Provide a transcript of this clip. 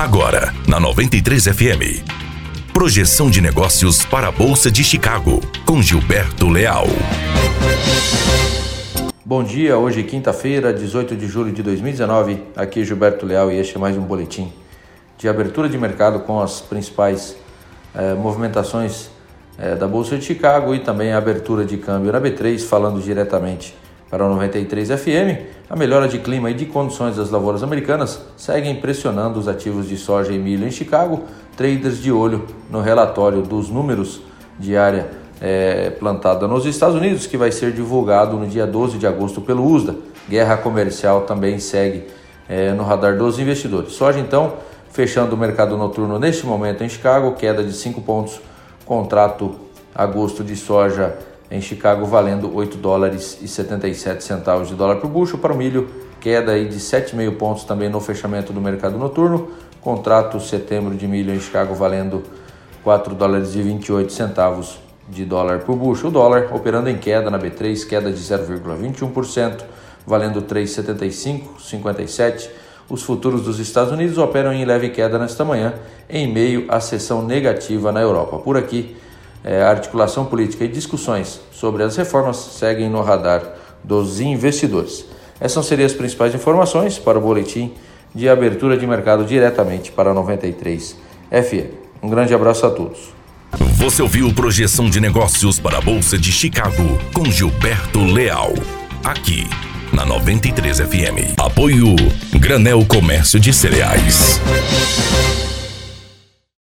Agora, na 93 FM. Projeção de negócios para a Bolsa de Chicago, com Gilberto Leal. Bom dia, hoje quinta-feira, 18 de julho de 2019. Aqui é Gilberto Leal e este é mais um boletim de abertura de mercado com as principais eh, movimentações eh, da Bolsa de Chicago e também a abertura de câmbio na B3, falando diretamente para o 93 FM, a melhora de clima e de condições das lavouras americanas seguem pressionando os ativos de soja e milho em Chicago. Traders de olho no relatório dos números de área é, plantada nos Estados Unidos, que vai ser divulgado no dia 12 de agosto pelo USDA. Guerra comercial também segue é, no radar dos investidores. Soja, então, fechando o mercado noturno neste momento em Chicago, queda de 5 pontos, contrato agosto de soja em Chicago valendo 8 dólares e 77 centavos de dólar por bucho. Para o milho, queda aí de 7,5 pontos também no fechamento do mercado noturno. Contrato setembro de milho em Chicago valendo 4 dólares e 28 centavos de dólar por bucho. O dólar operando em queda na B3, queda de 0,21%, valendo 3,75,57. Os futuros dos Estados Unidos operam em leve queda nesta manhã, em meio à sessão negativa na Europa. Por aqui, é, articulação política e discussões sobre as reformas seguem no radar dos investidores. Essas seriam as principais informações para o boletim de abertura de mercado diretamente para a 93 FM. Um grande abraço a todos. Você ouviu Projeção de Negócios para a Bolsa de Chicago com Gilberto Leal. Aqui na 93 FM. Apoio Granel Comércio de Cereais.